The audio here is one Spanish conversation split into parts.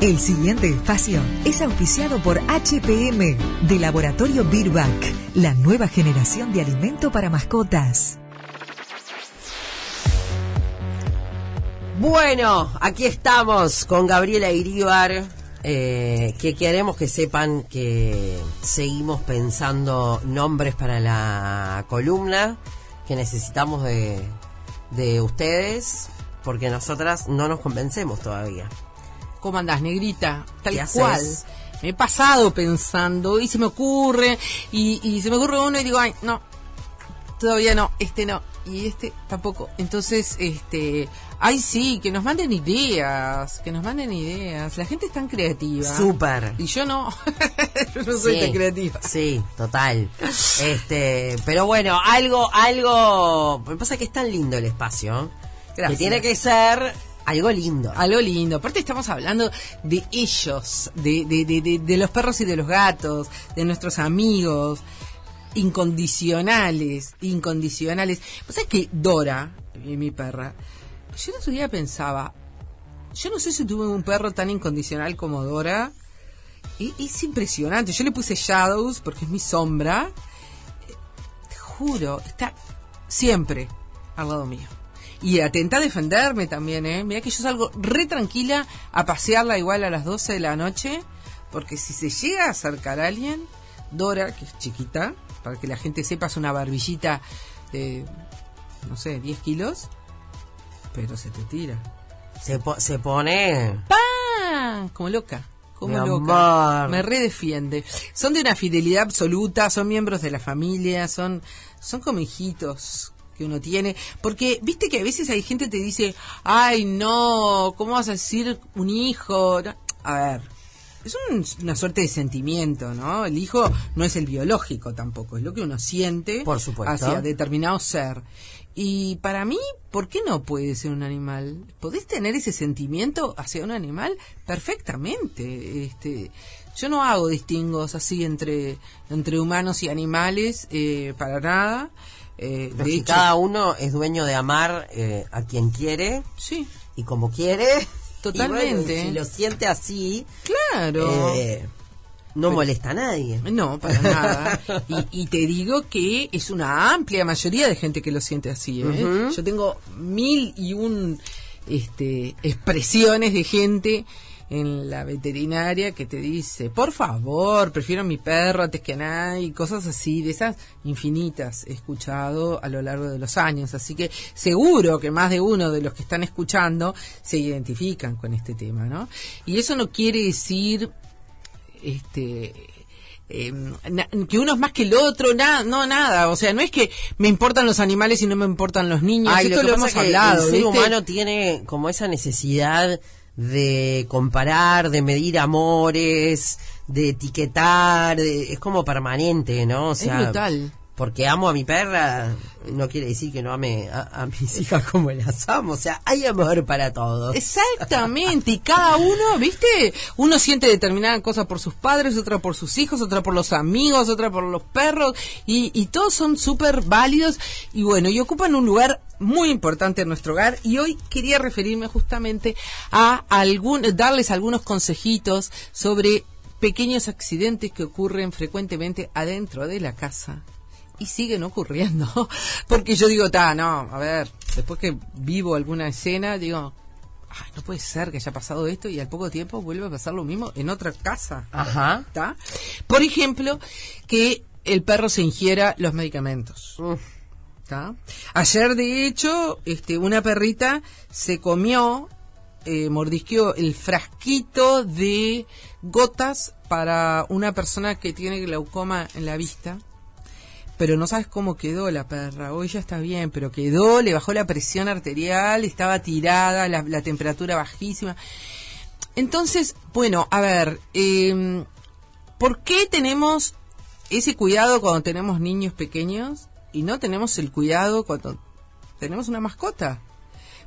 El siguiente espacio es auspiciado por HPM de Laboratorio Birback, la nueva generación de alimento para mascotas. Bueno, aquí estamos con Gabriela Iríbar, eh, que queremos que sepan que seguimos pensando nombres para la columna, que necesitamos de, de ustedes, porque nosotras no nos convencemos todavía. ¿Cómo andás, negrita? Tal ¿Qué cual. haces? Me he pasado pensando y se me ocurre, y, y se me ocurre uno y digo, ay, no, todavía no, este no, y este tampoco. Entonces, este, ay sí, que nos manden ideas, que nos manden ideas. La gente es tan creativa. Súper. Y yo no, yo no soy Sí, tan creativa. Sí, total. Este, pero bueno, algo, algo. Me pasa que es tan lindo el espacio. Que Gracias. tiene que ser algo lindo. Algo lindo. Aparte estamos hablando de ellos, de, de, de, de, los perros y de los gatos, de nuestros amigos, incondicionales, incondicionales. Pues es que Dora, eh, mi perra, yo el otro día pensaba, yo no sé si tuve un perro tan incondicional como Dora. Y es impresionante. Yo le puse Shadows porque es mi sombra. Te juro, está siempre al lado mío. Y atenta a defenderme también, ¿eh? Mira que yo salgo re tranquila a pasearla igual a las 12 de la noche, porque si se llega a acercar a alguien, Dora, que es chiquita, para que la gente sepa, es una barbillita de, no sé, 10 kilos, pero se te tira. Se, po- se pone. ¡Pam! Como loca. Como loca. Me redefiende. Son de una fidelidad absoluta, son miembros de la familia, son, son como hijitos que uno tiene. Porque, viste que a veces hay gente que te dice, ay, no, ¿cómo vas a decir un hijo? No, A ver, es un- una suerte de sentimiento, ¿no? El hijo no es el biológico tampoco, es lo que uno siente Por supuesto. hacia determinado ser. Y para mí, ¿por qué no puede ser un animal? ¿Podés tener ese sentimiento hacia un animal? Perfectamente. Este, yo no hago distingos así entre, entre humanos y animales, eh, para nada. Eh, de hecho, cada uno es dueño de amar eh, a quien quiere sí, y como quiere. Totalmente. Y bueno, si lo siente así, claro. eh, no molesta a nadie. No, para nada. Y, y te digo que es una amplia mayoría de gente que lo siente así. ¿eh? Yo tengo mil y un este, expresiones de gente en la veterinaria que te dice, por favor, prefiero a mi perro antes que a nadie, y cosas así, de esas infinitas he escuchado a lo largo de los años. Así que seguro que más de uno de los que están escuchando se identifican con este tema, ¿no? Y eso no quiere decir este eh, na- que uno es más que el otro, nada, no nada, o sea, no es que me importan los animales y no me importan los niños, Ay, esto lo hemos que hablado, el ser ¿viste? humano tiene como esa necesidad de comparar, de medir amores, de etiquetar, de- es como permanente, ¿no? O sea, es brutal. porque amo a mi perra, no quiere decir que no ame a, a mis hijas como las amo. O sea, hay amor para todos. Exactamente, y cada uno, ¿viste? Uno siente determinada cosa por sus padres, otra por sus hijos, otra por los amigos, otra por los perros, y, y todos son súper válidos, y bueno, y ocupan un lugar muy importante en nuestro hogar, y hoy quería referirme justamente a algún, darles algunos consejitos sobre pequeños accidentes que ocurren frecuentemente adentro de la casa y siguen ocurriendo. Porque yo digo, ta, no, a ver, después que vivo alguna escena, digo, ay, no puede ser que haya pasado esto y al poco tiempo vuelve a pasar lo mismo en otra casa. Ajá. ¿Está? Por ejemplo, que el perro se ingiera los medicamentos. Uf, Ayer, de hecho, este, una perrita se comió, eh, mordisqueó el frasquito de gotas para una persona que tiene glaucoma en la vista. Pero no sabes cómo quedó la perra. Hoy ya está bien, pero quedó, le bajó la presión arterial, estaba tirada, la, temperatura bajísima. Entonces, bueno, a ver, eh, ¿por qué tenemos ese cuidado cuando tenemos niños pequeños y no tenemos el cuidado cuando tenemos una mascota?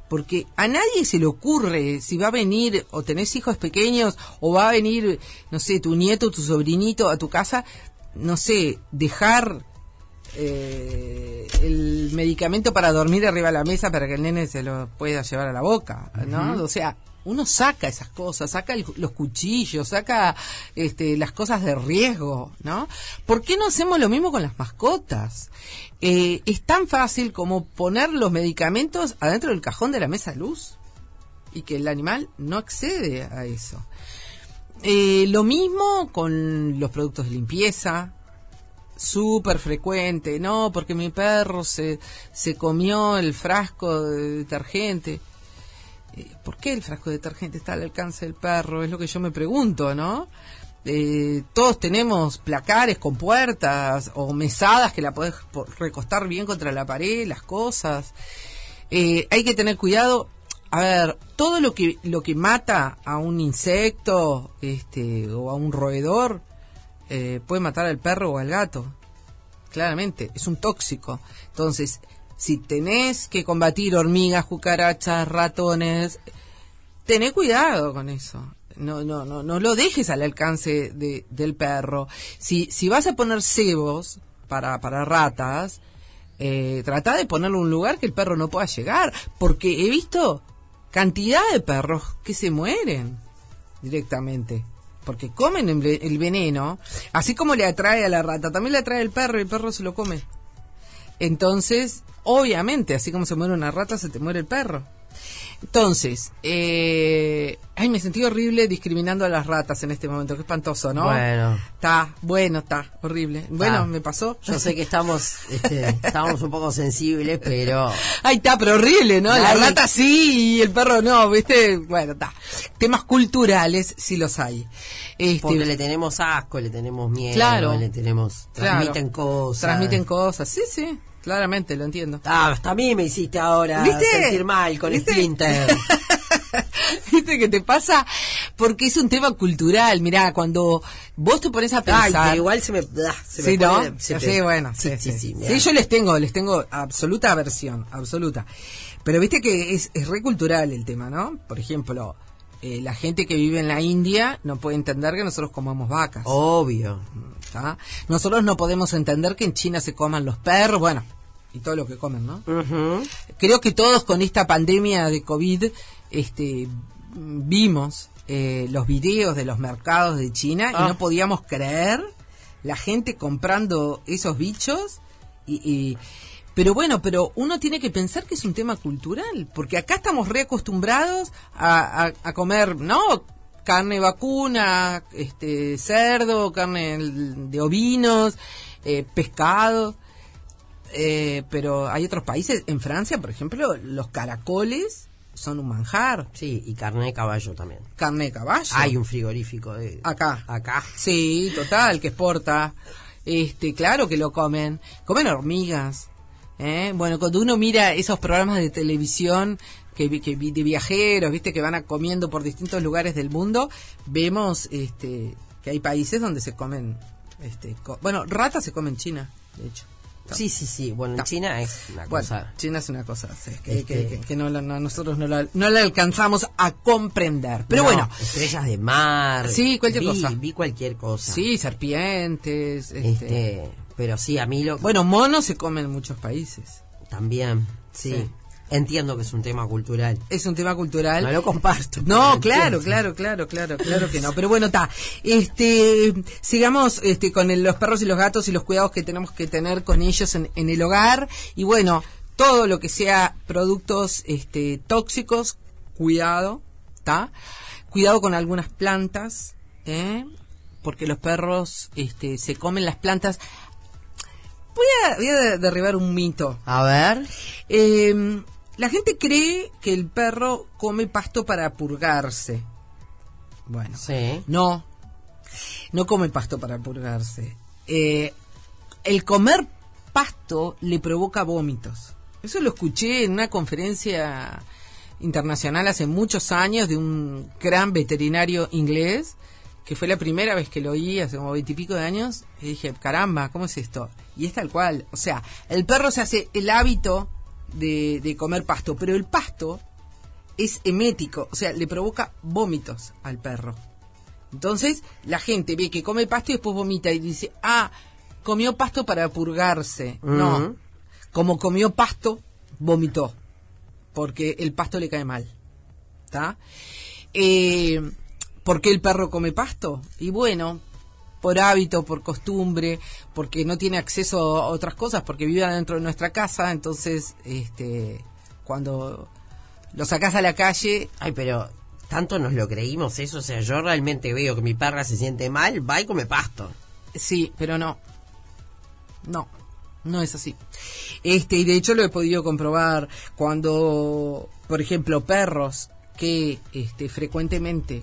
Porque a nadie se le ocurre si va a venir o tenés hijos pequeños o va a venir, no sé, tu nieto, tu sobrinito a tu casa, no sé, dejar eh, el medicamento para dormir arriba de la mesa para que el nene se lo pueda llevar a la boca, ¿no? O sea, uno saca esas cosas, saca los cuchillos, saca este, las cosas de riesgo, ¿no? ¿Por qué no hacemos lo mismo con las mascotas? Eh, es tan fácil como poner los medicamentos adentro del cajón de la mesa de luz y que el animal no accede a eso. Eh, lo mismo con los productos de limpieza, súper frecuente, no, porque mi perro se, se comió el frasco de detergente. Eh, ¿Por qué el frasco de detergente está al alcance del perro? Es lo que yo me pregunto, ¿no? Eh, todos tenemos placares con puertas o mesadas que la podés po- recostar bien contra la pared, las cosas. Eh, hay que tener cuidado. A ver, todo lo que lo que mata a un insecto, este, o a un roedor, eh, puede matar al perro o al gato. Claramente, es un tóxico. Entonces, si tenés que combatir hormigas, cucarachas, ratones, tené cuidado con eso. No, no, no, no lo dejes al alcance de- del perro. Si, si vas a poner cebos para, para ratas, eh, trata de ponerlo en un lugar que el perro no pueda llegar. Porque he visto cantidad de perros que se mueren directamente. Porque comen el ve- el veneno, así como le atrae a la rata, también le atrae el perro y el perro se lo come. Entonces, obviamente, así como se muere una rata, se te muere el perro. Entonces, eh, ay, me sentí horrible discriminando a las ratas en este momento, qué espantoso, ¿no? Bueno. Está, bueno, está, horrible. Bueno, me pasó. Yo sé que estamos, este, estamos un poco sensibles, pero Ay, está, pero horrible, ¿no? La rata sí y el perro no, ¿viste? Bueno, está. Temas culturales sí los hay. Este, porque le tenemos asco, le tenemos miedo, Claro. le tenemos, claro, transmiten cosas. Transmiten cosas, sí, sí, claramente, lo entiendo. Ah, hasta a mí me hiciste ahora ¿Viste? sentir mal con ¿Viste? Splinter. ¿Viste qué te pasa? Porque es un tema cultural. Mirá, cuando vos te pones a pensar... igual se me, ah, se me sí, ¿no? pone- se sí, te- bueno, sí, sí, sí, sí. yo les tengo, les tengo absoluta aversión, absoluta. Pero viste que es, es re cultural el tema, ¿no? Por ejemplo, eh, la gente que vive en la India no puede entender que nosotros comamos vacas. Obvio. ¿Tá? Nosotros no podemos entender que en China se coman los perros, bueno, y todo lo que comen, ¿no? Creo que todos con esta pandemia de COVID este, vimos eh, los videos de los mercados de China y Ah. no podíamos creer la gente comprando esos bichos y, y- pero bueno, pero uno tiene que pensar que es un tema cultural, porque acá estamos reacostumbrados a, a, a comer, ¿no? Carne vacuna, este, cerdo, carne de ovinos, eh, pescado. Eh, pero hay otros países, en Francia, por ejemplo, los caracoles son un manjar. Sí, y carne de caballo también. Carne de caballo. Hay un frigorífico de Acá. acá. Sí, total, que exporta. Este, claro que lo comen. Comen hormigas. ¿eh? Bueno, cuando uno mira esos programas de televisión que, vi- que vi- de viajeros, viste, que van a comiendo por distintos lugares del mundo, vemos este, que hay países donde se comen, este, co- bueno, ratas se comen en China, de hecho. Sí, sí, sí. Bueno, en Ta. China es una Bueno, cosa. China es una cosa que, Este- que- que- no, no- nosotros no la, no la alcanzamos a comprender. Pero No, bueno, Estrellas de mar. Sí, cualquier vi, cosa. Vi cualquier cosa. sí, serpientes. Este, Este, pero sí, a mí lo. Bueno, monos se comen en muchos países. También. Sí. Sí. Entiendo que es un tema cultural. Es un tema cultural. No lo comparto. No, claro, claro, claro, claro, claro que no. Pero bueno, está. Este, sigamos este, con el- los perros y los gatos y los cuidados que tenemos que tener con ellos en, en el hogar. Y bueno, todo lo que sea productos este, tóxicos, cuidado, ¿está? Cuidado con algunas plantas, ¿eh? Porque los perros este, se comen las plantas. Voy a, voy a derribar un mito. A ver. Eh, la gente cree que el perro come pasto para purgarse. Bueno, Sí. no, no come pasto para purgarse. Eh, el comer pasto le provoca vómitos. Eso lo escuché en una conferencia internacional hace muchos años de un gran veterinario inglés, que fue la primera vez que lo oí, hace como veintipico de años, y dije, caramba, ¿cómo es esto? Y es tal cual. O sea, el perro se hace el hábito de, de comer pasto, pero el pasto es emético, o sea, le provoca vómitos al perro. Entonces, la gente ve que come pasto y después vomita y dice, ah, comió pasto para purgarse. No, como comió pasto, vomitó, porque el pasto le cae mal. ¿Está? Eh, ¿Por qué el perro come pasto? Y bueno, por hábito, por costumbre, porque no tiene acceso a otras cosas, porque vive dentro de nuestra casa, entonces, este, cuando lo sacás a la calle... Ay, pero tanto nos lo creímos eso, o sea, yo realmente veo que mi perra se siente mal, va y come pasto. Sí, pero no. No, no es así. Este, y de hecho lo he podido comprobar cuando, por ejemplo, perros que este, frecuentemente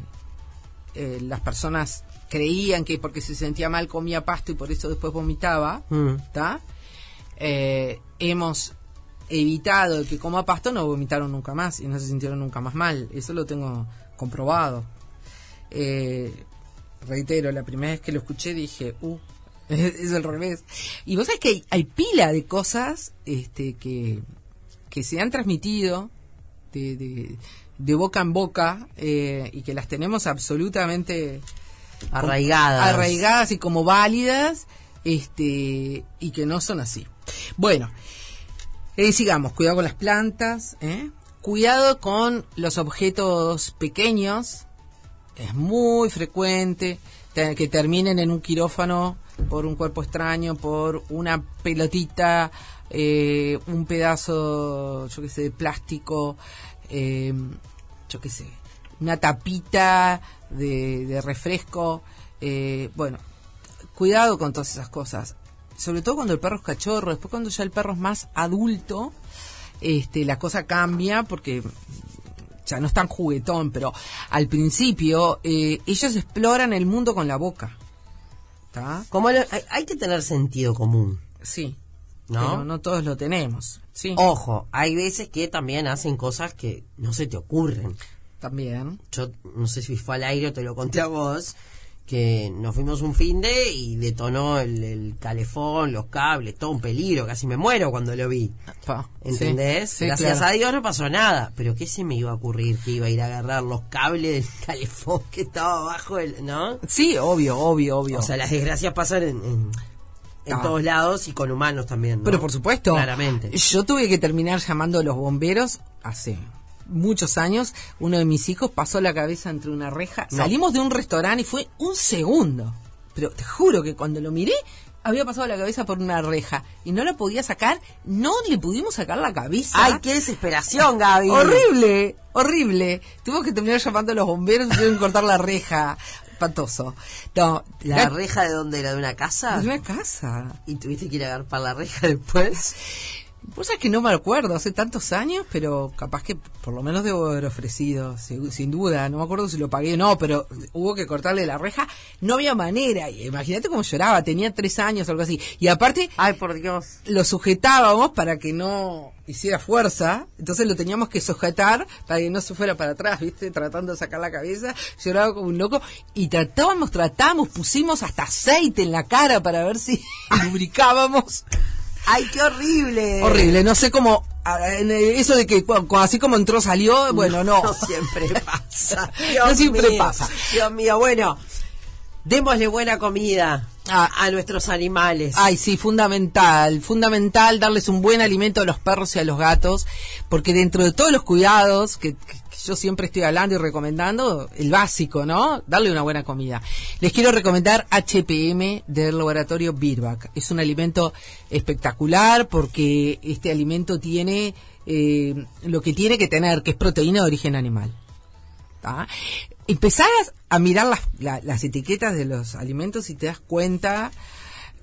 eh, las personas creían que porque se sentía mal comía pasto y por eso después vomitaba, Mm. Eh, hemos evitado que coma pasto, no vomitaron nunca más y no se sintieron nunca más mal. Eso lo tengo comprobado. Eh, reitero, la primera vez que lo escuché dije, uh, es al revés. Y vos sabés que hay, hay pila de cosas este, que, que se han transmitido de, de, de boca en boca eh, y que las tenemos absolutamente Arraigadas. arraigadas y como válidas este y que no son así. Bueno, eh, sigamos, cuidado con las plantas, ¿eh? cuidado con los objetos pequeños, es muy frecuente te- que terminen en un quirófano por un cuerpo extraño, por una pelotita, eh, un pedazo, yo qué sé, de plástico, eh, yo qué sé, una tapita de, de refresco. eh, bueno, cuidado con todas esas cosas. Sobre todo cuando el perro es cachorro, después cuando ya el perro es más adulto, este, la cosa cambia porque ya no es tan juguetón, pero al principio eh, ellos exploran el mundo con la boca. Como lo- hay, hay que tener sentido común. Sí. ¿No? Pero no todos lo tenemos. Sí. Ojo, hay veces que también hacen cosas que no se te ocurren. También. Yo no sé si fue al aire o te lo conté a vos, que nos fuimos un fin de y detonó el, el calefón, los cables, todo un peligro, casi me muero cuando lo vi. Pa, ¿Entendés? sí, sí, Gracias claro. a Dios no pasó nada. Pero ¿qué se me iba a ocurrir que iba a ir a agarrar los cables del calefón que estaba abajo del... ¿No? Sí, obvio, obvio, obvio. O sea, las desgracias pasan en, en, en Ah. todos lados y con humanos también. ¿no? Pero por supuesto. Claramente. Yo tuve que terminar llamando a los bomberos hace muchos años. Uno de mis hijos pasó la cabeza entre una reja. No. Salimos de un restaurante y fue un segundo. Pero te juro que cuando lo miré, había pasado la cabeza por una reja y no la podía sacar. No le pudimos sacar la cabeza. ¡Ay, qué desesperación, Gaby! Horrible, horrible. Tuvimos que terminar llamando a los bomberos y tuvieron que cortar la reja. Espantoso. No, ¿La reja de dónde era? ¿De una casa? de una casa. ¿Y tuviste que ir a agarpar la reja después? Vos sabés que no me acuerdo, hace tantos años, pero capaz que por lo menos debo haber ofrecido, sin, duda. No me acuerdo si lo pagué o no, pero hubo que cortarle la reja. No había manera. Imagínate cómo lloraba, tenía tres años o algo así. Y aparte, Ay, por Dios. lo sujetábamos para que no hiciera fuerza, entonces lo teníamos que sujetar para que no se fuera para atrás, ¿viste? Tratando de sacar la cabeza, lloraba como un loco y tratábamos, tratamos, pusimos hasta aceite en la cara para ver si lubricábamos. ¡Ay, qué horrible! Horrible, no sé cómo, ah, eh, eso de que así como entró salió, bueno, no. No siempre pasa. No siempre mío, pasa. Dios mío, bueno, démosle buena comida Ah. a nuestros animales. Ay, sí, fundamental, fundamental darles un buen alimento a los perros y a los gatos, porque dentro de todos los cuidados que, que- que yo siempre estoy hablando y recomendando, el básico, ¿no? Darle una buena comida. Les quiero recomendar HPM del laboratorio Birback. Es un alimento espectacular porque este alimento tiene eh, lo que tiene que tener, que es proteína de origen animal. ¿tá? Empezás a mirar las, la- las etiquetas de los alimentos y te das cuenta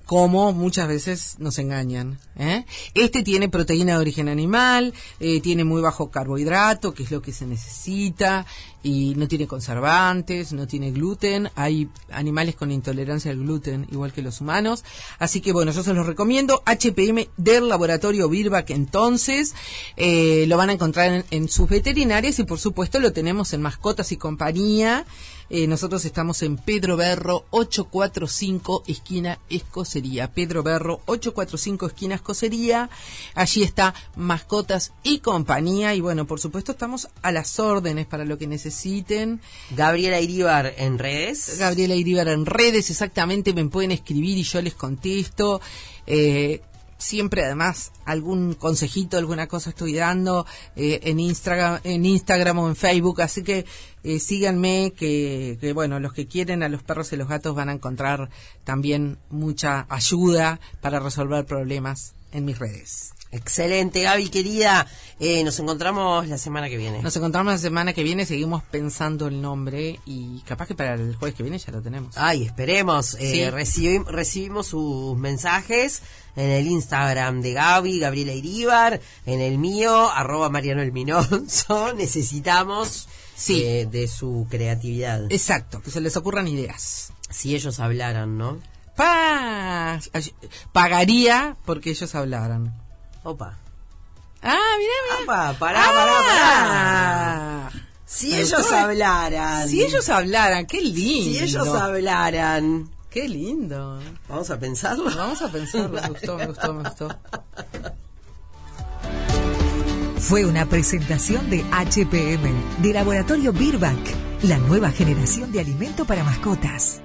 cómo muchas veces nos engañan. ¿eh? Este tiene proteína de origen animal, eh, tiene muy bajo carbohidrato, que es lo que se necesita, y no tiene conservantes, no tiene gluten. Hay animales con intolerancia al gluten, igual que los humanos. Así que bueno, yo se los recomiendo. HPM del laboratorio Birback entonces. eh, lo van a encontrar en, en sus veterinarias y por supuesto lo tenemos en Mascotas y Compañía. Eh, nosotros estamos en Pedro Berro 845 esquina Escocería. Pedro Berro 845 esquina Escocería. Allí está Mascotas y Compañía. Y bueno, por supuesto estamos a las órdenes para lo que necesiten. Gabriela Iríbar en redes. Gabriela Iribar en redes, exactamente, me pueden escribir y yo les contesto. Eh, siempre además algún consejito, alguna cosa estoy dando eh, en Instagram, en Instagram o en Facebook, así que eh, síganme que, que, bueno, los que quieren a los perros y los gatos van a encontrar también mucha ayuda para resolver problemas en mis redes. Excelente, Gaby querida. Eh, nos encontramos la semana que viene. Nos encontramos la semana que viene, seguimos pensando el nombre y capaz que para el jueves que viene ya lo tenemos. Ay, esperemos. Eh, recibimos sus mensajes en el Instagram de Gaby, Gabriela Iríbar, en el mío, arroba Mariano El Minonzo. Necesitamos Sí. eh, de su creatividad. Exacto, que se les ocurran ideas. Si ellos hablaran, ¿no? Pa pagaría porque ellos hablaran. Opa. Ah, mira, mira. Opa, pará, pará, Ah. pará. Si Me ellos hablaran. Si ellos hablaran, qué lindo. Si ellos hablaran. Qué lindo. Vamos a pensarlo. Vamos a pensar, me gustó, me gustó, me gustó. Fue una presentación de HPM, de Laboratorio Birback, la nueva generación de alimento para mascotas.